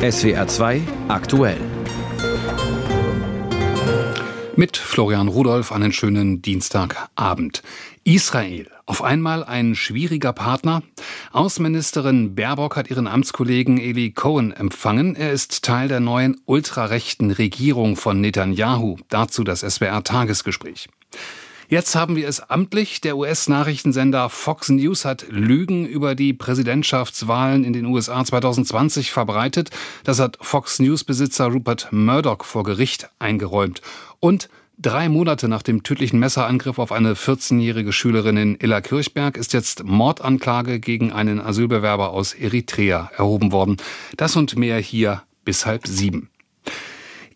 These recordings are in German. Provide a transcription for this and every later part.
SWR 2 aktuell. Mit Florian Rudolph einen schönen Dienstagabend. Israel. Auf einmal ein schwieriger Partner. Außenministerin Baerbock hat ihren Amtskollegen Eli Cohen empfangen. Er ist Teil der neuen ultrarechten Regierung von Netanyahu. Dazu das SWR Tagesgespräch. Jetzt haben wir es amtlich. Der US-Nachrichtensender Fox News hat Lügen über die Präsidentschaftswahlen in den USA 2020 verbreitet. Das hat Fox News-Besitzer Rupert Murdoch vor Gericht eingeräumt. Und Drei Monate nach dem tödlichen Messerangriff auf eine 14-jährige Schülerin in Illerkirchberg ist jetzt Mordanklage gegen einen Asylbewerber aus Eritrea erhoben worden. Das und mehr hier bis halb sieben.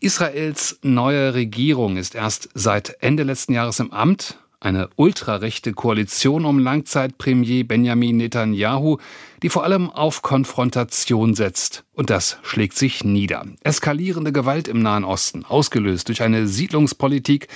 Israels neue Regierung ist erst seit Ende letzten Jahres im Amt. Eine ultrarechte Koalition um Langzeitpremier Benjamin Netanyahu, die vor allem auf Konfrontation setzt. Und das schlägt sich nieder. Eskalierende Gewalt im Nahen Osten, ausgelöst durch eine Siedlungspolitik,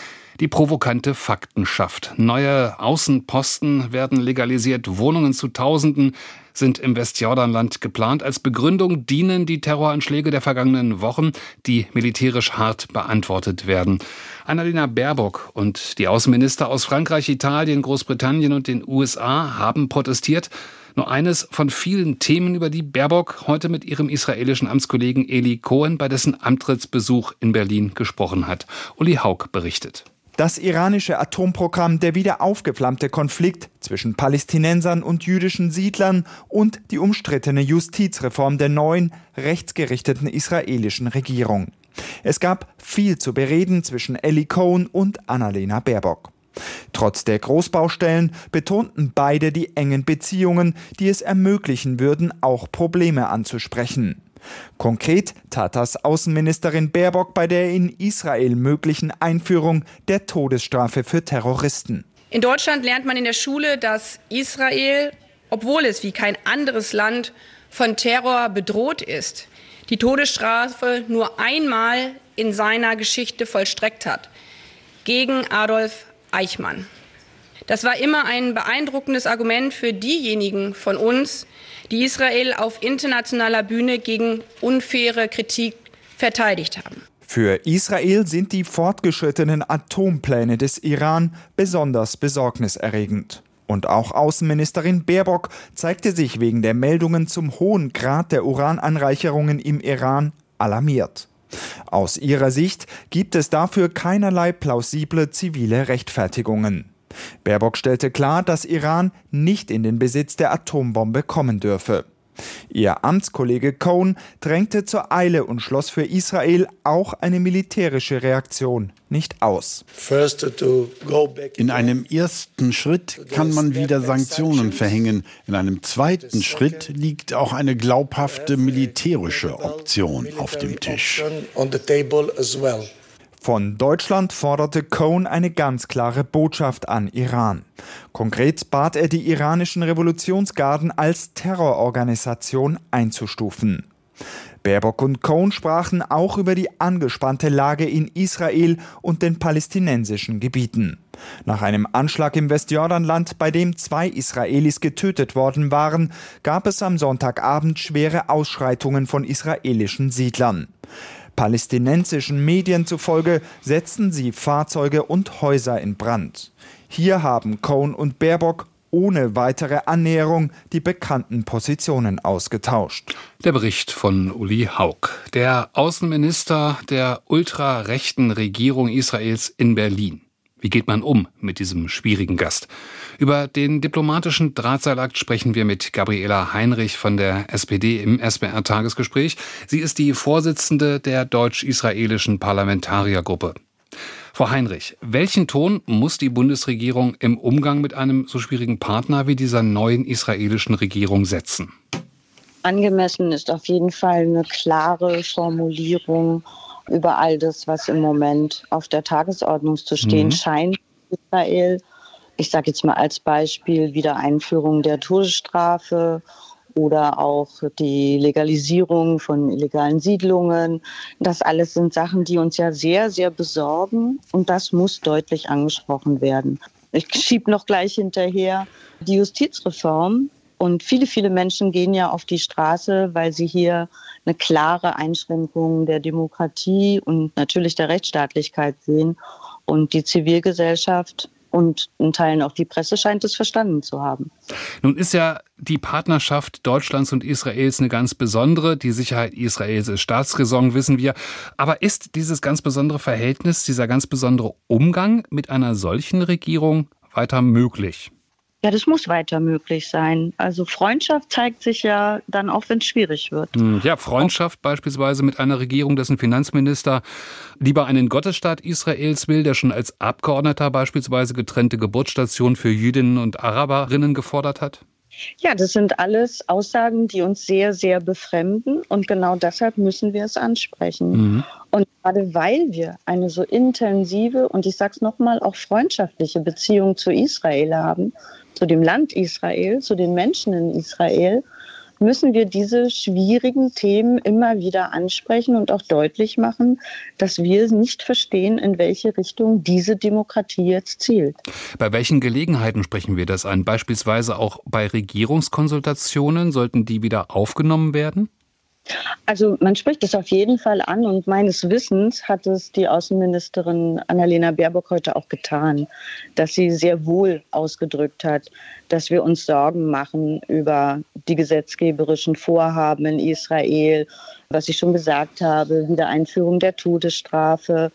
die provokante Fakten schafft. Neue Außenposten werden legalisiert, Wohnungen zu Tausenden sind im Westjordanland geplant. Als Begründung dienen die Terroranschläge der vergangenen Wochen, die militärisch hart beantwortet werden. Annalena Baerbock und die Außenminister aus Frankreich, Italien, Großbritannien und den USA haben protestiert. Nur eines von vielen Themen, über die Baerbock heute mit ihrem israelischen Amtskollegen Eli Cohen bei dessen Antrittsbesuch in Berlin gesprochen hat. Uli Haug berichtet. Das iranische Atomprogramm, der wieder aufgeflammte Konflikt zwischen Palästinensern und jüdischen Siedlern und die umstrittene Justizreform der neuen, rechtsgerichteten israelischen Regierung. Es gab viel zu bereden zwischen Ellie Cohn und Annalena Baerbock. Trotz der Großbaustellen betonten beide die engen Beziehungen, die es ermöglichen würden, auch Probleme anzusprechen. Konkret tat das Außenministerin Baerbock bei der in Israel möglichen Einführung der Todesstrafe für Terroristen. In Deutschland lernt man in der Schule, dass Israel, obwohl es wie kein anderes Land von Terror bedroht ist, die Todesstrafe nur einmal in seiner Geschichte vollstreckt hat. Gegen Adolf Eichmann. Das war immer ein beeindruckendes Argument für diejenigen von uns, die Israel auf internationaler Bühne gegen unfaire Kritik verteidigt haben. Für Israel sind die fortgeschrittenen Atompläne des Iran besonders besorgniserregend. Und auch Außenministerin Baerbock zeigte sich wegen der Meldungen zum hohen Grad der Urananreicherungen im Iran alarmiert. Aus ihrer Sicht gibt es dafür keinerlei plausible zivile Rechtfertigungen. Baerbock stellte klar, dass Iran nicht in den Besitz der Atombombe kommen dürfe. Ihr Amtskollege Cohn drängte zur Eile und schloss für Israel auch eine militärische Reaktion nicht aus. In einem ersten Schritt kann man wieder Sanktionen verhängen. In einem zweiten Schritt liegt auch eine glaubhafte militärische Option auf dem Tisch. Von Deutschland forderte Cohn eine ganz klare Botschaft an Iran. Konkret bat er die iranischen Revolutionsgarden als Terrororganisation einzustufen. Baerbock und Cohn sprachen auch über die angespannte Lage in Israel und den palästinensischen Gebieten. Nach einem Anschlag im Westjordanland, bei dem zwei Israelis getötet worden waren, gab es am Sonntagabend schwere Ausschreitungen von israelischen Siedlern. Palästinensischen Medien zufolge setzten sie Fahrzeuge und Häuser in Brand. Hier haben Cohn und Baerbock ohne weitere Annäherung die bekannten Positionen ausgetauscht. Der Bericht von Uli Haug. Der Außenminister der ultrarechten Regierung Israels in Berlin. Wie geht man um mit diesem schwierigen Gast? Über den diplomatischen Drahtseilakt sprechen wir mit Gabriela Heinrich von der SPD im SBR-Tagesgespräch. Sie ist die Vorsitzende der deutsch-israelischen Parlamentariergruppe. Frau Heinrich, welchen Ton muss die Bundesregierung im Umgang mit einem so schwierigen Partner wie dieser neuen israelischen Regierung setzen? Angemessen ist auf jeden Fall eine klare Formulierung über all das, was im Moment auf der Tagesordnung zu stehen mhm. scheint. Israel ich sage jetzt mal als Beispiel Wiedereinführung der Todesstrafe oder auch die Legalisierung von illegalen Siedlungen. Das alles sind Sachen, die uns ja sehr, sehr besorgen und das muss deutlich angesprochen werden. Ich schiebe noch gleich hinterher die Justizreform. Und viele, viele Menschen gehen ja auf die Straße, weil sie hier eine klare Einschränkung der Demokratie und natürlich der Rechtsstaatlichkeit sehen. Und die Zivilgesellschaft und in Teilen auch die Presse scheint es verstanden zu haben. Nun ist ja die Partnerschaft Deutschlands und Israels eine ganz besondere. Die Sicherheit Israels ist Staatsräson, wissen wir. Aber ist dieses ganz besondere Verhältnis, dieser ganz besondere Umgang mit einer solchen Regierung weiter möglich? Ja, das muss weiter möglich sein. Also Freundschaft zeigt sich ja dann auch, wenn es schwierig wird. Hm, ja, Freundschaft beispielsweise mit einer Regierung, dessen Finanzminister lieber einen Gottesstaat Israels will, der schon als Abgeordneter beispielsweise getrennte Geburtsstationen für Jüdinnen und Araberinnen gefordert hat? Ja, das sind alles Aussagen, die uns sehr, sehr befremden. Und genau deshalb müssen wir es ansprechen. Mhm. Und gerade weil wir eine so intensive und ich sage es nochmal, auch freundschaftliche Beziehung zu Israel haben, zu dem Land Israel, zu den Menschen in Israel, müssen wir diese schwierigen Themen immer wieder ansprechen und auch deutlich machen, dass wir nicht verstehen, in welche Richtung diese Demokratie jetzt zielt. Bei welchen Gelegenheiten sprechen wir das an? Beispielsweise auch bei Regierungskonsultationen sollten die wieder aufgenommen werden? Also man spricht es auf jeden Fall an und meines Wissens hat es die Außenministerin Annalena Baerbock heute auch getan, dass sie sehr wohl ausgedrückt hat, dass wir uns Sorgen machen über die gesetzgeberischen Vorhaben in Israel, was ich schon gesagt habe, Wiedereinführung der Todesstrafe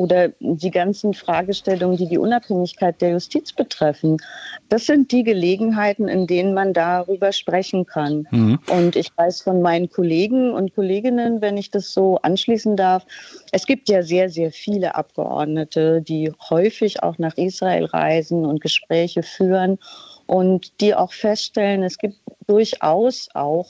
oder die ganzen Fragestellungen, die die Unabhängigkeit der Justiz betreffen. Das sind die Gelegenheiten, in denen man darüber sprechen kann. Mhm. Und ich weiß von meinen Kollegen und Kolleginnen, wenn ich das so anschließen darf, es gibt ja sehr, sehr viele Abgeordnete, die häufig auch nach Israel reisen und Gespräche führen und die auch feststellen, es gibt durchaus auch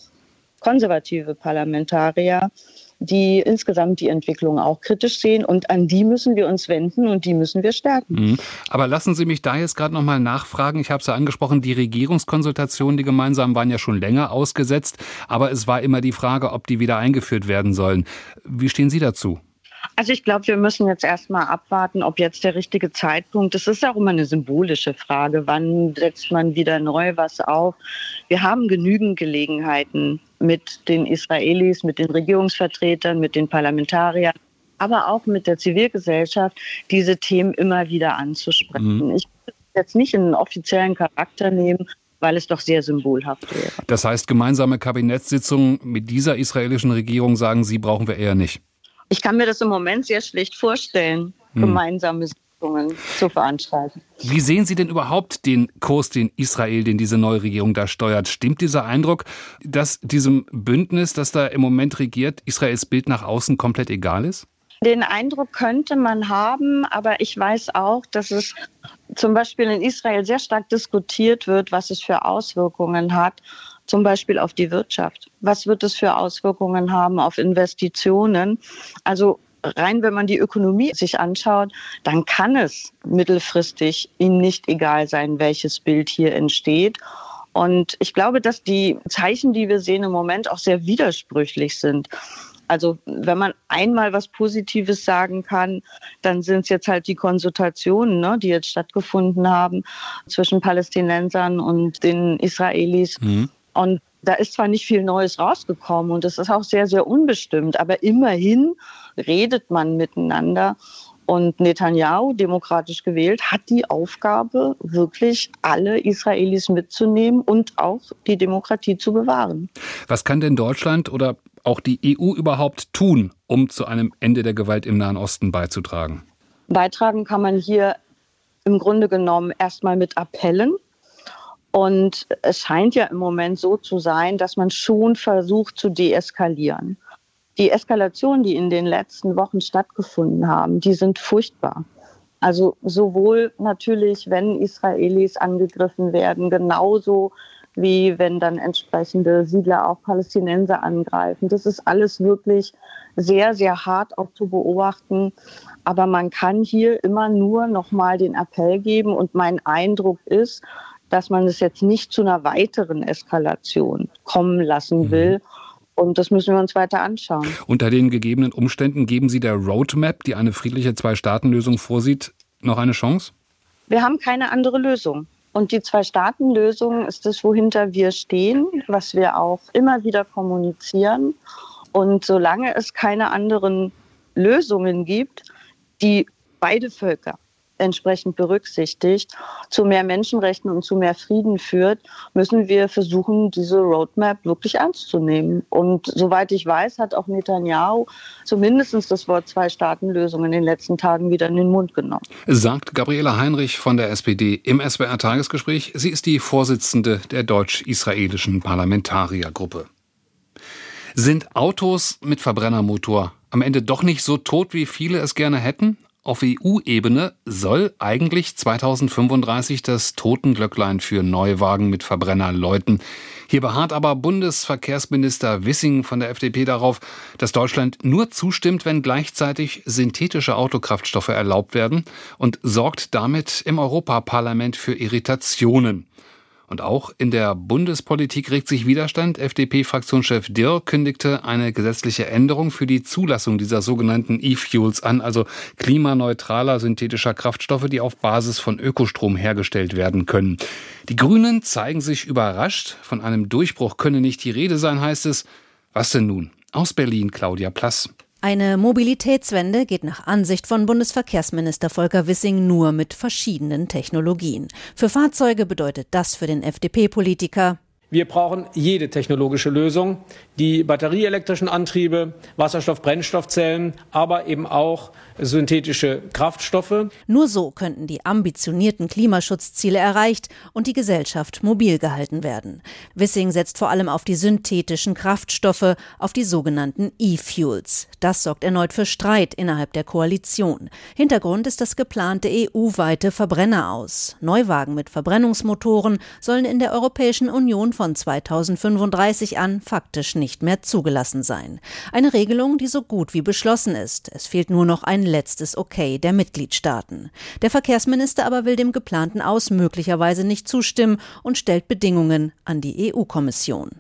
konservative Parlamentarier, die insgesamt die Entwicklung auch kritisch sehen und an die müssen wir uns wenden und die müssen wir stärken. Mhm. Aber lassen Sie mich da jetzt gerade noch mal nachfragen. Ich habe es ja angesprochen, die Regierungskonsultationen, die gemeinsamen waren ja schon länger ausgesetzt, aber es war immer die Frage, ob die wieder eingeführt werden sollen. Wie stehen Sie dazu? Also ich glaube, wir müssen jetzt erstmal abwarten, ob jetzt der richtige Zeitpunkt ist. Es ist auch immer eine symbolische Frage. Wann setzt man wieder neu was auf? Wir haben genügend Gelegenheiten mit den Israelis, mit den Regierungsvertretern, mit den Parlamentariern, aber auch mit der Zivilgesellschaft, diese Themen immer wieder anzusprechen. Mhm. Ich will jetzt nicht in einen offiziellen Charakter nehmen, weil es doch sehr symbolhaft wäre. Das heißt, gemeinsame Kabinettssitzungen mit dieser israelischen Regierung sagen Sie, brauchen wir eher nicht. Ich kann mir das im Moment sehr schlecht vorstellen, hm. gemeinsame Sitzungen zu veranstalten. Wie sehen Sie denn überhaupt den Kurs, den Israel, den diese neue Regierung da steuert? Stimmt dieser Eindruck, dass diesem Bündnis, das da im Moment regiert, Israels Bild nach außen komplett egal ist? Den Eindruck könnte man haben, aber ich weiß auch, dass es zum Beispiel in Israel sehr stark diskutiert wird, was es für Auswirkungen hat zum Beispiel auf die Wirtschaft? Was wird es für Auswirkungen haben auf Investitionen? Also rein, wenn man die Ökonomie sich anschaut, dann kann es mittelfristig ihnen nicht egal sein, welches Bild hier entsteht. Und ich glaube, dass die Zeichen, die wir sehen im Moment, auch sehr widersprüchlich sind. Also wenn man einmal was Positives sagen kann, dann sind es jetzt halt die Konsultationen, ne, die jetzt stattgefunden haben zwischen Palästinensern und den Israelis. Mhm. Und da ist zwar nicht viel Neues rausgekommen und es ist auch sehr, sehr unbestimmt, aber immerhin redet man miteinander. Und Netanyahu, demokratisch gewählt, hat die Aufgabe, wirklich alle Israelis mitzunehmen und auch die Demokratie zu bewahren. Was kann denn Deutschland oder auch die EU überhaupt tun, um zu einem Ende der Gewalt im Nahen Osten beizutragen? Beitragen kann man hier im Grunde genommen erstmal mit Appellen und es scheint ja im Moment so zu sein, dass man schon versucht zu deeskalieren. Die Eskalationen, die in den letzten Wochen stattgefunden haben, die sind furchtbar. Also sowohl natürlich, wenn Israelis angegriffen werden, genauso wie wenn dann entsprechende Siedler auch Palästinenser angreifen. Das ist alles wirklich sehr, sehr hart auch zu beobachten. Aber man kann hier immer nur noch mal den Appell geben. Und mein Eindruck ist, dass man es jetzt nicht zu einer weiteren Eskalation kommen lassen mhm. will. Und das müssen wir uns weiter anschauen. Unter den gegebenen Umständen geben Sie der Roadmap, die eine friedliche Zwei-Staaten-Lösung vorsieht, noch eine Chance? Wir haben keine andere Lösung. Und die Zwei-Staaten-Lösung ist das, wohinter wir stehen, was wir auch immer wieder kommunizieren. Und solange es keine anderen Lösungen gibt, die beide Völker entsprechend berücksichtigt, zu mehr Menschenrechten und zu mehr Frieden führt, müssen wir versuchen, diese Roadmap wirklich ernst zu nehmen. Und soweit ich weiß, hat auch Netanyahu zumindest das Wort Zwei-Staaten-Lösung in den letzten Tagen wieder in den Mund genommen. Sagt Gabriela Heinrich von der SPD im SWR-Tagesgespräch. Sie ist die Vorsitzende der deutsch-israelischen Parlamentariergruppe. Sind Autos mit Verbrennermotor am Ende doch nicht so tot, wie viele es gerne hätten? Auf EU-Ebene soll eigentlich 2035 das Totenglöcklein für Neuwagen mit Verbrenner läuten. Hier beharrt aber Bundesverkehrsminister Wissing von der FDP darauf, dass Deutschland nur zustimmt, wenn gleichzeitig synthetische Autokraftstoffe erlaubt werden und sorgt damit im Europaparlament für Irritationen. Und auch in der Bundespolitik regt sich Widerstand. FDP-Fraktionschef Dirr kündigte eine gesetzliche Änderung für die Zulassung dieser sogenannten E-Fuels an, also klimaneutraler synthetischer Kraftstoffe, die auf Basis von Ökostrom hergestellt werden können. Die Grünen zeigen sich überrascht. Von einem Durchbruch könne nicht die Rede sein, heißt es. Was denn nun? Aus Berlin, Claudia Plass. Eine Mobilitätswende geht nach Ansicht von Bundesverkehrsminister Volker Wissing nur mit verschiedenen Technologien. Für Fahrzeuge bedeutet das für den FDP-Politiker wir brauchen jede technologische Lösung, die batterieelektrischen Antriebe, Wasserstoff-Brennstoffzellen, aber eben auch synthetische Kraftstoffe. Nur so könnten die ambitionierten Klimaschutzziele erreicht und die Gesellschaft mobil gehalten werden. Wissing setzt vor allem auf die synthetischen Kraftstoffe, auf die sogenannten E-Fuels. Das sorgt erneut für Streit innerhalb der Koalition. Hintergrund ist das geplante EU-weite Verbrenner aus. Neuwagen mit Verbrennungsmotoren sollen in der Europäischen Union von 2035 an faktisch nicht mehr zugelassen sein. Eine Regelung, die so gut wie beschlossen ist. Es fehlt nur noch ein letztes Okay der Mitgliedstaaten. Der Verkehrsminister aber will dem geplanten Aus möglicherweise nicht zustimmen und stellt Bedingungen an die EU-Kommission.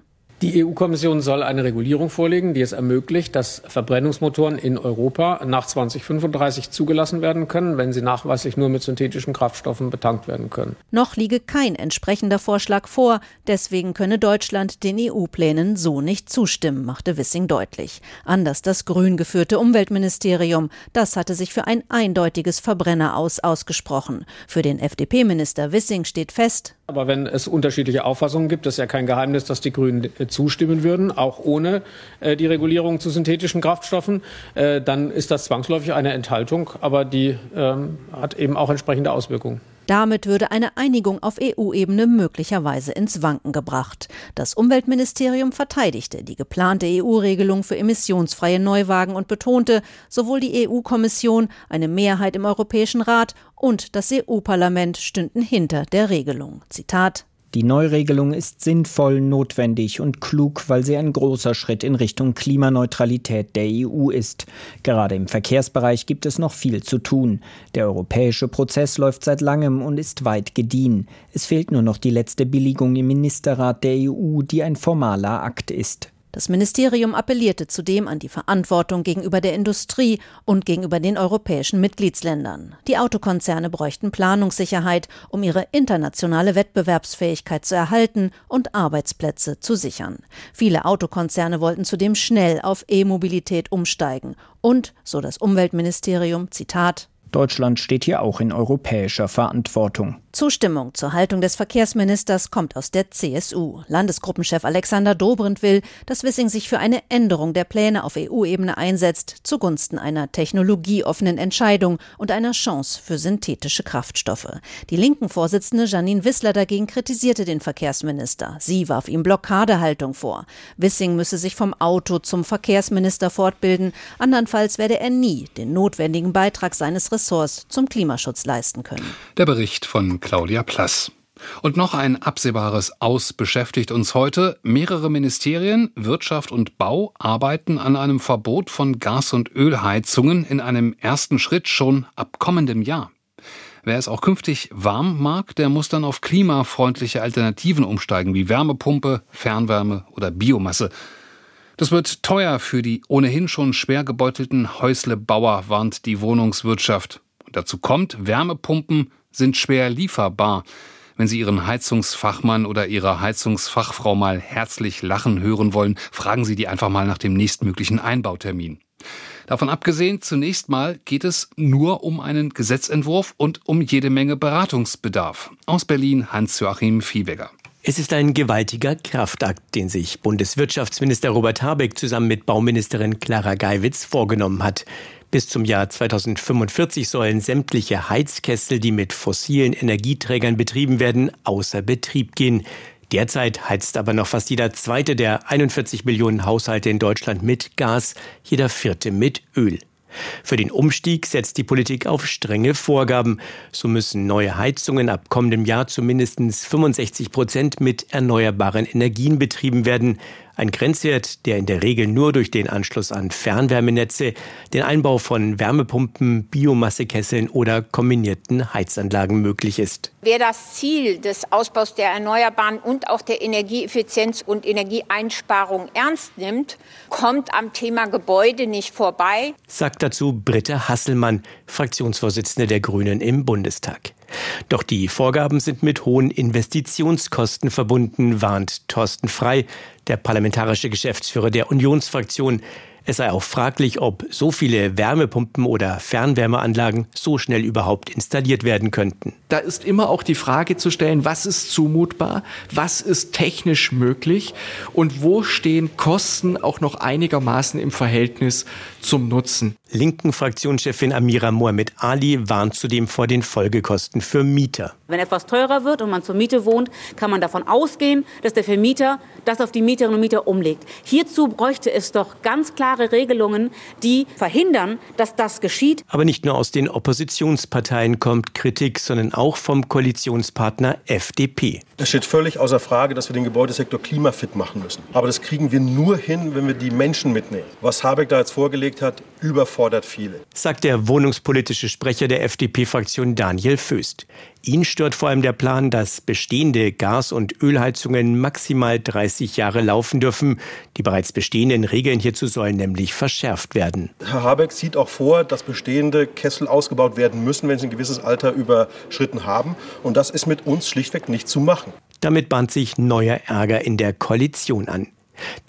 Die EU-Kommission soll eine Regulierung vorlegen, die es ermöglicht, dass Verbrennungsmotoren in Europa nach 2035 zugelassen werden können, wenn sie nachweislich nur mit synthetischen Kraftstoffen betankt werden können. Noch liege kein entsprechender Vorschlag vor, deswegen könne Deutschland den EU-Plänen so nicht zustimmen, machte Wissing deutlich. Anders das grün geführte Umweltministerium, das hatte sich für ein eindeutiges Verbrenneraus ausgesprochen. Für den FDP-Minister Wissing steht fest, aber wenn es unterschiedliche Auffassungen gibt, ist ja kein Geheimnis, dass die Grünen zustimmen würden, auch ohne äh, die Regulierung zu synthetischen Kraftstoffen, äh, dann ist das zwangsläufig eine Enthaltung, aber die ähm, hat eben auch entsprechende Auswirkungen. Damit würde eine Einigung auf EU-Ebene möglicherweise ins Wanken gebracht. Das Umweltministerium verteidigte die geplante EU-Regelung für emissionsfreie Neuwagen und betonte, sowohl die EU-Kommission, eine Mehrheit im Europäischen Rat und das EU-Parlament stünden hinter der Regelung. Zitat die Neuregelung ist sinnvoll, notwendig und klug, weil sie ein großer Schritt in Richtung Klimaneutralität der EU ist. Gerade im Verkehrsbereich gibt es noch viel zu tun. Der europäische Prozess läuft seit langem und ist weit gediehen. Es fehlt nur noch die letzte Billigung im Ministerrat der EU, die ein formaler Akt ist. Das Ministerium appellierte zudem an die Verantwortung gegenüber der Industrie und gegenüber den europäischen Mitgliedsländern. Die Autokonzerne bräuchten Planungssicherheit, um ihre internationale Wettbewerbsfähigkeit zu erhalten und Arbeitsplätze zu sichern. Viele Autokonzerne wollten zudem schnell auf E-Mobilität umsteigen und, so das Umweltministerium, Zitat, Deutschland steht hier auch in europäischer Verantwortung. Zustimmung zur Haltung des Verkehrsministers kommt aus der CSU. Landesgruppenchef Alexander Dobrindt will, dass Wissing sich für eine Änderung der Pläne auf EU-Ebene einsetzt, zugunsten einer technologieoffenen Entscheidung und einer Chance für synthetische Kraftstoffe. Die linken Vorsitzende Janine Wissler dagegen kritisierte den Verkehrsminister. Sie warf ihm Blockadehaltung vor. Wissing müsse sich vom Auto zum Verkehrsminister fortbilden, andernfalls werde er nie den notwendigen Beitrag seines Ressorts zum Klimaschutz leisten können. Der Bericht von Claudia Plass. Und noch ein absehbares Aus beschäftigt uns heute. Mehrere Ministerien, Wirtschaft und Bau arbeiten an einem Verbot von Gas- und Ölheizungen in einem ersten Schritt schon ab kommendem Jahr. Wer es auch künftig warm mag, der muss dann auf klimafreundliche Alternativen umsteigen, wie Wärmepumpe, Fernwärme oder Biomasse. Das wird teuer für die ohnehin schon schwer gebeutelten Häuslebauer, warnt die Wohnungswirtschaft. Und dazu kommt, Wärmepumpen sind schwer lieferbar. Wenn Sie Ihren Heizungsfachmann oder Ihre Heizungsfachfrau mal herzlich lachen hören wollen, fragen Sie die einfach mal nach dem nächstmöglichen Einbautermin. Davon abgesehen, zunächst mal geht es nur um einen Gesetzentwurf und um jede Menge Beratungsbedarf. Aus Berlin Hans-Joachim Viehweger. Es ist ein gewaltiger Kraftakt, den sich Bundeswirtschaftsminister Robert Habeck zusammen mit Bauministerin Clara Geiwitz vorgenommen hat. Bis zum Jahr 2045 sollen sämtliche Heizkessel, die mit fossilen Energieträgern betrieben werden, außer Betrieb gehen. Derzeit heizt aber noch fast jeder zweite der 41 Millionen Haushalte in Deutschland mit Gas, jeder vierte mit Öl. Für den Umstieg setzt die Politik auf strenge Vorgaben. So müssen neue Heizungen ab kommendem Jahr zu mindestens 65 Prozent mit erneuerbaren Energien betrieben werden. Ein Grenzwert, der in der Regel nur durch den Anschluss an Fernwärmenetze, den Einbau von Wärmepumpen, Biomassekesseln oder kombinierten Heizanlagen möglich ist. Wer das Ziel des Ausbaus der Erneuerbaren und auch der Energieeffizienz und Energieeinsparung ernst nimmt, kommt am Thema Gebäude nicht vorbei, sagt dazu Britta Hasselmann, Fraktionsvorsitzende der Grünen im Bundestag. Doch die Vorgaben sind mit hohen Investitionskosten verbunden, warnt Thorsten Frei, der parlamentarische Geschäftsführer der Unionsfraktion. Es sei auch fraglich, ob so viele Wärmepumpen oder Fernwärmeanlagen so schnell überhaupt installiert werden könnten. Da ist immer auch die Frage zu stellen, was ist zumutbar, was ist technisch möglich und wo stehen Kosten auch noch einigermaßen im Verhältnis zum Nutzen. Linken Fraktionschefin Amira Mohamed Ali warnt zudem vor den Folgekosten für Mieter. Wenn etwas teurer wird und man zur Miete wohnt, kann man davon ausgehen, dass der Vermieter das auf die Mieterinnen und Mieter umlegt. Hierzu bräuchte es doch ganz klare Regelungen, die verhindern, dass das geschieht. Aber nicht nur aus den Oppositionsparteien kommt Kritik, sondern auch vom Koalitionspartner FDP. Es steht völlig außer Frage, dass wir den Gebäudesektor klimafit machen müssen. Aber das kriegen wir nur hin, wenn wir die Menschen mitnehmen. Was Habeck da jetzt vorgelegt hat, überfordert viele. Sagt der wohnungspolitische Sprecher der FDP-Fraktion Daniel Föst. Ihn stört vor allem der Plan, dass bestehende Gas- und Ölheizungen maximal 30 Jahre laufen dürfen. Die bereits bestehenden Regeln hierzu sollen nämlich verschärft werden. Herr Habeck sieht auch vor, dass bestehende Kessel ausgebaut werden müssen, wenn sie ein gewisses Alter überschritten haben. Und das ist mit uns schlichtweg nicht zu machen. Damit bahnt sich neuer Ärger in der Koalition an.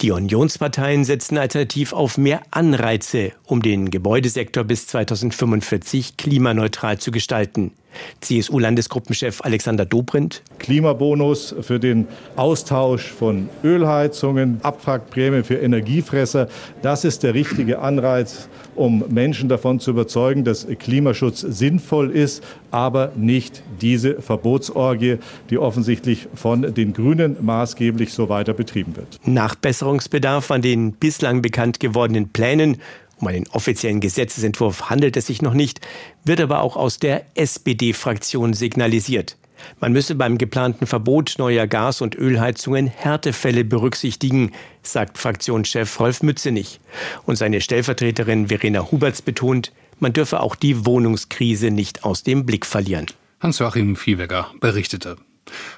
Die Unionsparteien setzen alternativ auf mehr Anreize, um den Gebäudesektor bis 2045 klimaneutral zu gestalten. CSU-Landesgruppenchef Alexander Dobrindt. Klimabonus für den Austausch von Ölheizungen, Abwrackprämie für Energiefresser. Das ist der richtige Anreiz, um Menschen davon zu überzeugen, dass Klimaschutz sinnvoll ist, aber nicht diese Verbotsorgie, die offensichtlich von den Grünen maßgeblich so weiter betrieben wird. Nachbesserungsbedarf an den bislang bekannt gewordenen Plänen um einen offiziellen Gesetzesentwurf handelt es sich noch nicht, wird aber auch aus der SPD-Fraktion signalisiert. Man müsse beim geplanten Verbot neuer Gas- und Ölheizungen Härtefälle berücksichtigen, sagt Fraktionschef Rolf Mützenich. Und seine Stellvertreterin Verena Huberts betont, man dürfe auch die Wohnungskrise nicht aus dem Blick verlieren. Hans-Joachim Viehweger berichtete.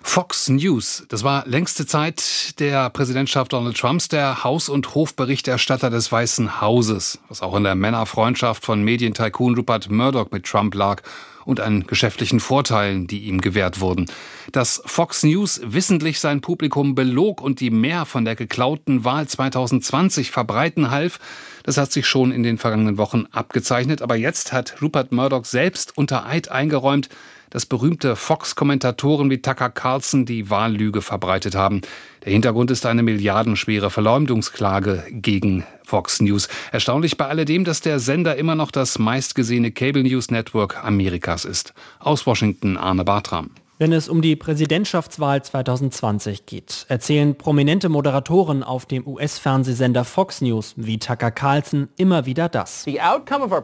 Fox News, das war längste Zeit der Präsidentschaft Donald Trumps der Haus- und Hofberichterstatter des Weißen Hauses, was auch in der Männerfreundschaft von Medientycoon Rupert Murdoch mit Trump lag und an geschäftlichen Vorteilen, die ihm gewährt wurden. Dass Fox News wissentlich sein Publikum belog und die mehr von der geklauten Wahl 2020 verbreiten half, das hat sich schon in den vergangenen Wochen abgezeichnet. Aber jetzt hat Rupert Murdoch selbst unter Eid eingeräumt, dass berühmte Fox-Kommentatoren wie Tucker Carlson die Wahllüge verbreitet haben. Der Hintergrund ist eine milliardenschwere Verleumdungsklage gegen Fox News. Erstaunlich bei alledem, dass der Sender immer noch das meistgesehene Cable News Network Amerikas ist. Aus Washington Arne Bartram. Wenn es um die Präsidentschaftswahl 2020 geht, erzählen prominente Moderatoren auf dem US-Fernsehsender Fox News wie Tucker Carlson immer wieder das.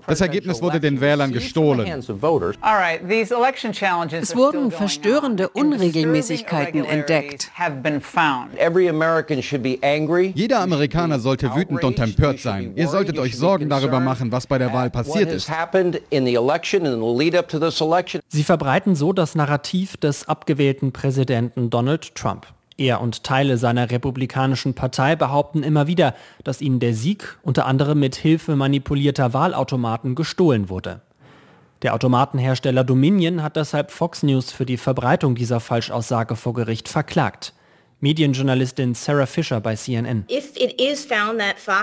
Das Ergebnis wurde den Wählern gestohlen. Es wurden verstörende Unregelmäßigkeiten entdeckt. Jeder Amerikaner sollte wütend und empört sein. Ihr solltet euch Sorgen darüber machen, was bei der Wahl passiert ist. Sie verbreiten so das Narrativ des abgewählten Präsidenten Donald Trump. Er und Teile seiner republikanischen Partei behaupten immer wieder, dass ihnen der Sieg unter anderem mit Hilfe manipulierter Wahlautomaten gestohlen wurde. Der Automatenhersteller Dominion hat deshalb Fox News für die Verbreitung dieser Falschaussage vor Gericht verklagt. Medienjournalistin Sarah Fisher bei CNN.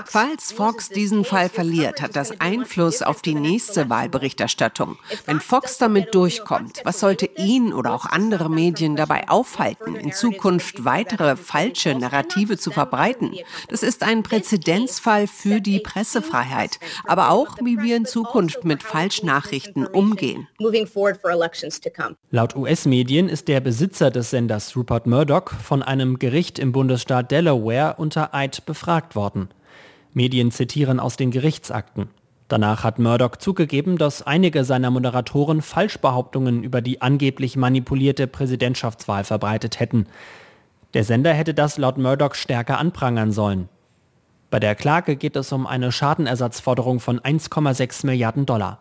Falls Fox diesen Fall verliert, hat das Einfluss auf die nächste Wahlberichterstattung. Wenn Fox damit durchkommt, was sollte ihn oder auch andere Medien dabei aufhalten, in Zukunft weitere falsche Narrative zu verbreiten? Das ist ein Präzedenzfall für die Pressefreiheit, aber auch, wie wir in Zukunft mit Falschnachrichten umgehen. Laut US-Medien ist der Besitzer des Senders Rupert Murdoch von einem einem Gericht im Bundesstaat Delaware unter Eid befragt worden. Medien zitieren aus den Gerichtsakten. Danach hat Murdoch zugegeben, dass einige seiner Moderatoren Falschbehauptungen über die angeblich manipulierte Präsidentschaftswahl verbreitet hätten. Der Sender hätte das laut Murdoch stärker anprangern sollen. Bei der Klage geht es um eine Schadenersatzforderung von 1,6 Milliarden Dollar.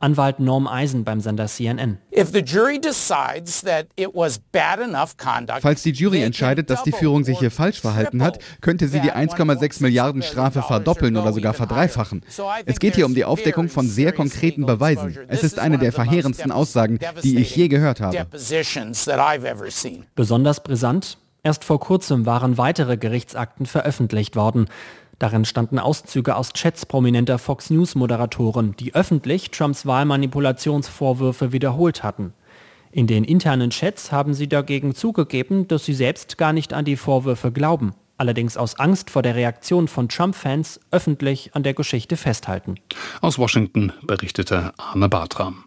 Anwalt Norm Eisen beim Sender CNN. Falls die Jury entscheidet, dass die Führung sich hier falsch verhalten hat, könnte sie die 1,6 Milliarden Strafe verdoppeln oder sogar verdreifachen. Es geht hier um die Aufdeckung von sehr konkreten Beweisen. Es ist eine der verheerendsten Aussagen, die ich je gehört habe. Besonders brisant, erst vor kurzem waren weitere Gerichtsakten veröffentlicht worden. Darin standen Auszüge aus Chats prominenter Fox News-Moderatoren, die öffentlich Trumps Wahlmanipulationsvorwürfe wiederholt hatten. In den internen Chats haben sie dagegen zugegeben, dass sie selbst gar nicht an die Vorwürfe glauben, allerdings aus Angst vor der Reaktion von Trump-Fans öffentlich an der Geschichte festhalten. Aus Washington berichtete Arne Bartram.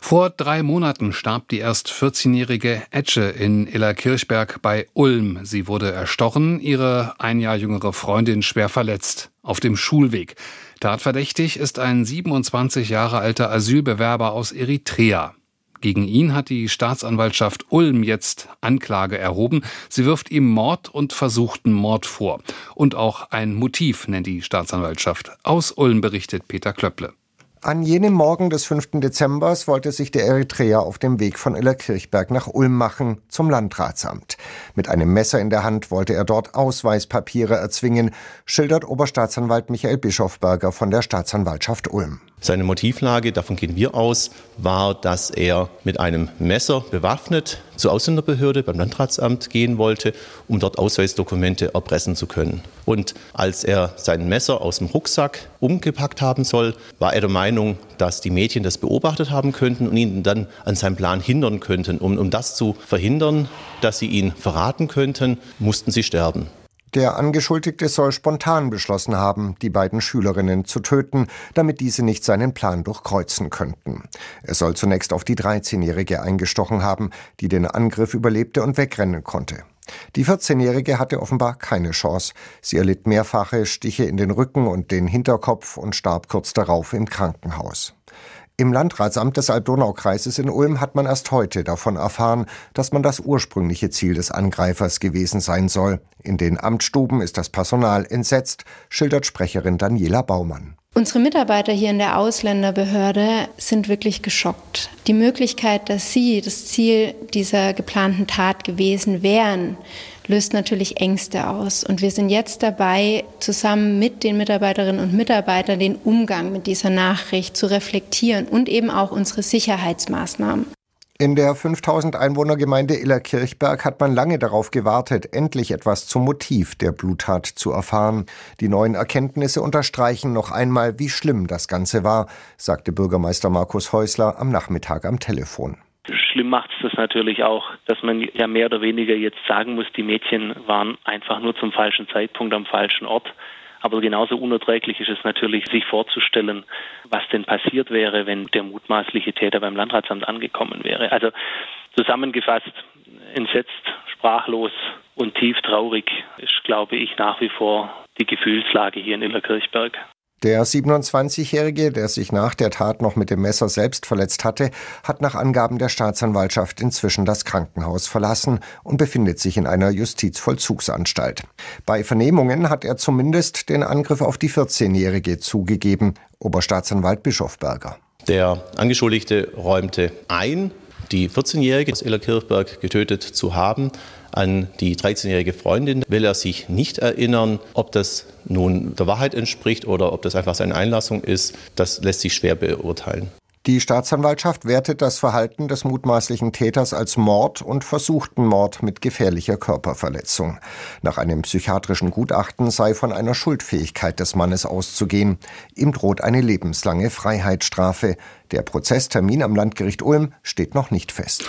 Vor drei Monaten starb die erst 14-jährige Etche in Illerkirchberg bei Ulm. Sie wurde erstochen, ihre ein Jahr jüngere Freundin schwer verletzt. Auf dem Schulweg. Tatverdächtig ist ein 27 Jahre alter Asylbewerber aus Eritrea. Gegen ihn hat die Staatsanwaltschaft Ulm jetzt Anklage erhoben. Sie wirft ihm Mord und versuchten Mord vor. Und auch ein Motiv nennt die Staatsanwaltschaft. Aus Ulm berichtet Peter Klöpple. An jenem Morgen des 5. Dezember wollte sich der Eritreer auf dem Weg von Illerkirchberg nach Ulm machen, zum Landratsamt. Mit einem Messer in der Hand wollte er dort Ausweispapiere erzwingen, schildert Oberstaatsanwalt Michael Bischofberger von der Staatsanwaltschaft Ulm. Seine Motivlage, davon gehen wir aus, war, dass er mit einem Messer bewaffnet zur Ausländerbehörde beim Landratsamt gehen wollte, um dort Ausweisdokumente erpressen zu können. Und als er sein Messer aus dem Rucksack umgepackt haben soll, war er der Meinung, dass die Mädchen das beobachtet haben könnten und ihn dann an seinem Plan hindern könnten. Um, um das zu verhindern, dass sie ihn verraten könnten, mussten sie sterben. Der Angeschuldigte soll spontan beschlossen haben, die beiden Schülerinnen zu töten, damit diese nicht seinen Plan durchkreuzen könnten. Er soll zunächst auf die 13-Jährige eingestochen haben, die den Angriff überlebte und wegrennen konnte. Die 14-Jährige hatte offenbar keine Chance. Sie erlitt mehrfache Stiche in den Rücken und den Hinterkopf und starb kurz darauf im Krankenhaus. Im Landratsamt des Alb-Donau-Kreises in Ulm hat man erst heute davon erfahren, dass man das ursprüngliche Ziel des Angreifers gewesen sein soll. In den Amtsstuben ist das Personal entsetzt, schildert Sprecherin Daniela Baumann. Unsere Mitarbeiter hier in der Ausländerbehörde sind wirklich geschockt. Die Möglichkeit, dass sie das Ziel dieser geplanten Tat gewesen wären, löst natürlich Ängste aus. Und wir sind jetzt dabei, zusammen mit den Mitarbeiterinnen und Mitarbeitern den Umgang mit dieser Nachricht zu reflektieren und eben auch unsere Sicherheitsmaßnahmen. In der 5000 Einwohnergemeinde Illerkirchberg hat man lange darauf gewartet, endlich etwas zum Motiv der Bluttat zu erfahren. Die neuen Erkenntnisse unterstreichen noch einmal, wie schlimm das Ganze war, sagte Bürgermeister Markus Häusler am Nachmittag am Telefon. Schlimm macht es das natürlich auch, dass man ja mehr oder weniger jetzt sagen muss, die Mädchen waren einfach nur zum falschen Zeitpunkt am falschen Ort. Aber genauso unerträglich ist es natürlich, sich vorzustellen, was denn passiert wäre, wenn der mutmaßliche Täter beim Landratsamt angekommen wäre. Also zusammengefasst, entsetzt, sprachlos und tief traurig ist, glaube ich, nach wie vor die Gefühlslage hier in Illerkirchberg. Der 27-Jährige, der sich nach der Tat noch mit dem Messer selbst verletzt hatte, hat nach Angaben der Staatsanwaltschaft inzwischen das Krankenhaus verlassen und befindet sich in einer Justizvollzugsanstalt. Bei Vernehmungen hat er zumindest den Angriff auf die 14-Jährige zugegeben, Oberstaatsanwalt Bischofberger. Der Angeschuldigte räumte ein, die 14-Jährige aus Illerkirchberg getötet zu haben. An die 13-jährige Freundin will er sich nicht erinnern. Ob das nun der Wahrheit entspricht oder ob das einfach seine Einlassung ist, das lässt sich schwer beurteilen. Die Staatsanwaltschaft wertet das Verhalten des mutmaßlichen Täters als Mord und versuchten Mord mit gefährlicher Körperverletzung. Nach einem psychiatrischen Gutachten sei von einer Schuldfähigkeit des Mannes auszugehen. Ihm droht eine lebenslange Freiheitsstrafe. Der Prozesstermin am Landgericht Ulm steht noch nicht fest.